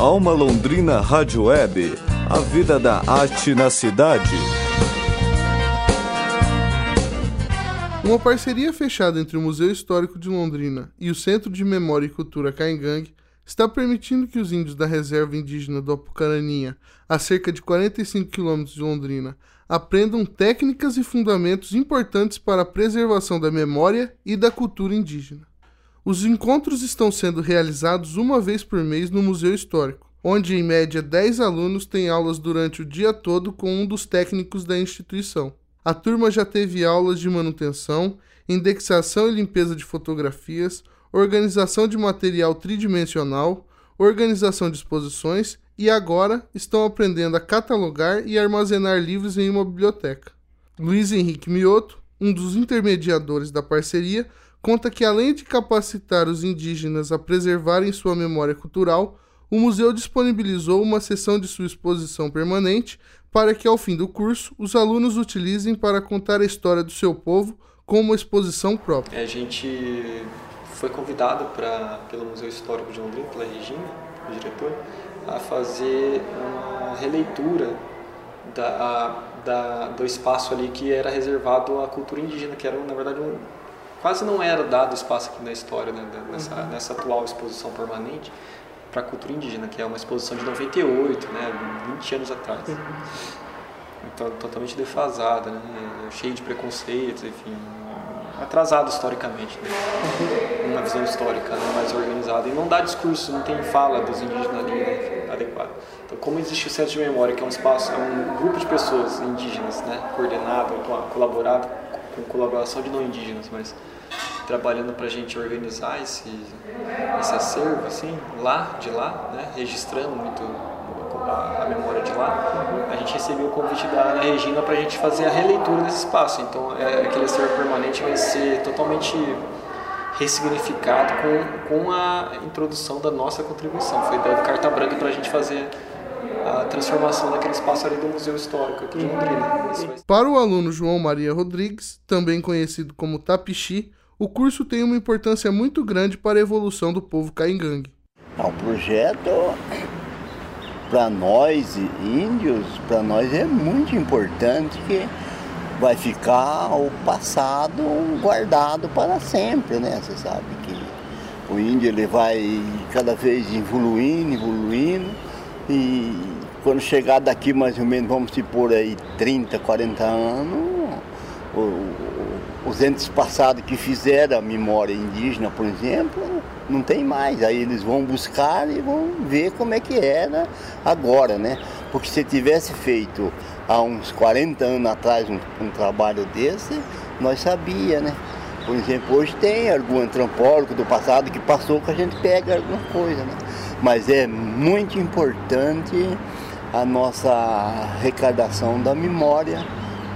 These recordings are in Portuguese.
Alma Londrina Rádio Web, a vida da arte na cidade. Uma parceria fechada entre o Museu Histórico de Londrina e o Centro de Memória e Cultura Caingangue está permitindo que os índios da reserva indígena do Apucaraninha, a cerca de 45 quilômetros de Londrina, aprendam técnicas e fundamentos importantes para a preservação da memória e da cultura indígena. Os encontros estão sendo realizados uma vez por mês no Museu Histórico, onde em média 10 alunos têm aulas durante o dia todo com um dos técnicos da instituição. A turma já teve aulas de manutenção, indexação e limpeza de fotografias, organização de material tridimensional, organização de exposições e agora estão aprendendo a catalogar e armazenar livros em uma biblioteca. Luiz Henrique Mioto, um dos intermediadores da parceria, conta que além de capacitar os indígenas a preservarem sua memória cultural, o museu disponibilizou uma seção de sua exposição permanente para que, ao fim do curso, os alunos utilizem para contar a história do seu povo com uma exposição própria. A gente foi convidado pra, pelo Museu Histórico de Londrina, pela Regina, o diretor, a fazer uma releitura da, a, da, do espaço ali que era reservado à cultura indígena, que era, na verdade, um, quase não era dado espaço aqui na história, né, nessa, uhum. nessa atual exposição permanente para a cultura indígena, que é uma exposição de 98, né, 20 anos atrás. Uhum. Então, totalmente defasada, né, cheia de preconceitos, enfim, atrasado historicamente, né? Uma visão histórica né, mais organizada. E não dá discurso, não tem fala dos indígenas ali né, adequado. Então, como existe o Centro de Memória, que é um espaço, é um grupo de pessoas indígenas, né, coordenado, colaborado, com colaboração de não indígenas, mas trabalhando para a gente organizar esse, esse acervo, assim, lá, de lá, né, registrando muito a, a, memória de lá, a gente recebeu o convite da Ana Regina para a gente fazer a releitura desse espaço. Então, é, aquele acervo permanente vai ser totalmente ressignificado com, com a introdução da nossa contribuição. Foi dado carta branca para a gente fazer a transformação daquele espaço ali do Museu Histórico aqui de Londrina. Para o aluno João Maria Rodrigues, também conhecido como Tapixi, o curso tem uma importância muito grande para a evolução do povo caingangue. O é projeto, para nós índios, para nós é muito importante que vai ficar o passado guardado para sempre, né? Você sabe que o índio ele vai cada vez evoluindo, evoluindo quando chegar daqui mais ou menos, vamos supor aí 30, 40 anos, os entes passados que fizeram a memória indígena, por exemplo, não tem mais. Aí eles vão buscar e vão ver como é que era agora, né? Porque se tivesse feito há uns 40 anos atrás um, um trabalho desse, nós sabia, né? Por exemplo, hoje tem algum antropólogo do passado que passou que a gente pega alguma coisa, né? Mas é muito importante a nossa arrecadação da memória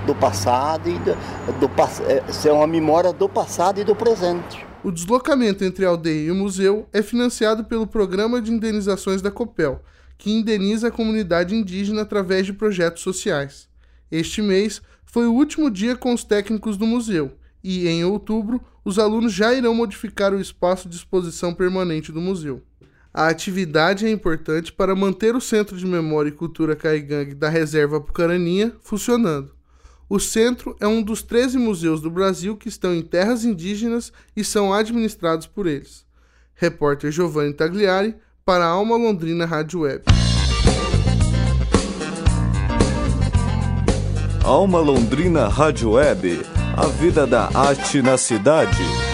do passado e do, do é, ser uma memória do passado e do presente. O deslocamento entre a aldeia e o museu é financiado pelo Programa de Indenizações da COPEL, que indeniza a comunidade indígena através de projetos sociais. Este mês foi o último dia com os técnicos do museu e, em outubro, os alunos já irão modificar o espaço de exposição permanente do museu. A atividade é importante para manter o Centro de Memória e Cultura Caigangue da Reserva Pucaraninha funcionando. O centro é um dos 13 museus do Brasil que estão em terras indígenas e são administrados por eles. Repórter Giovanni Tagliari para a Alma Londrina Rádio Web. Alma Londrina Rádio Web, a vida da arte na cidade.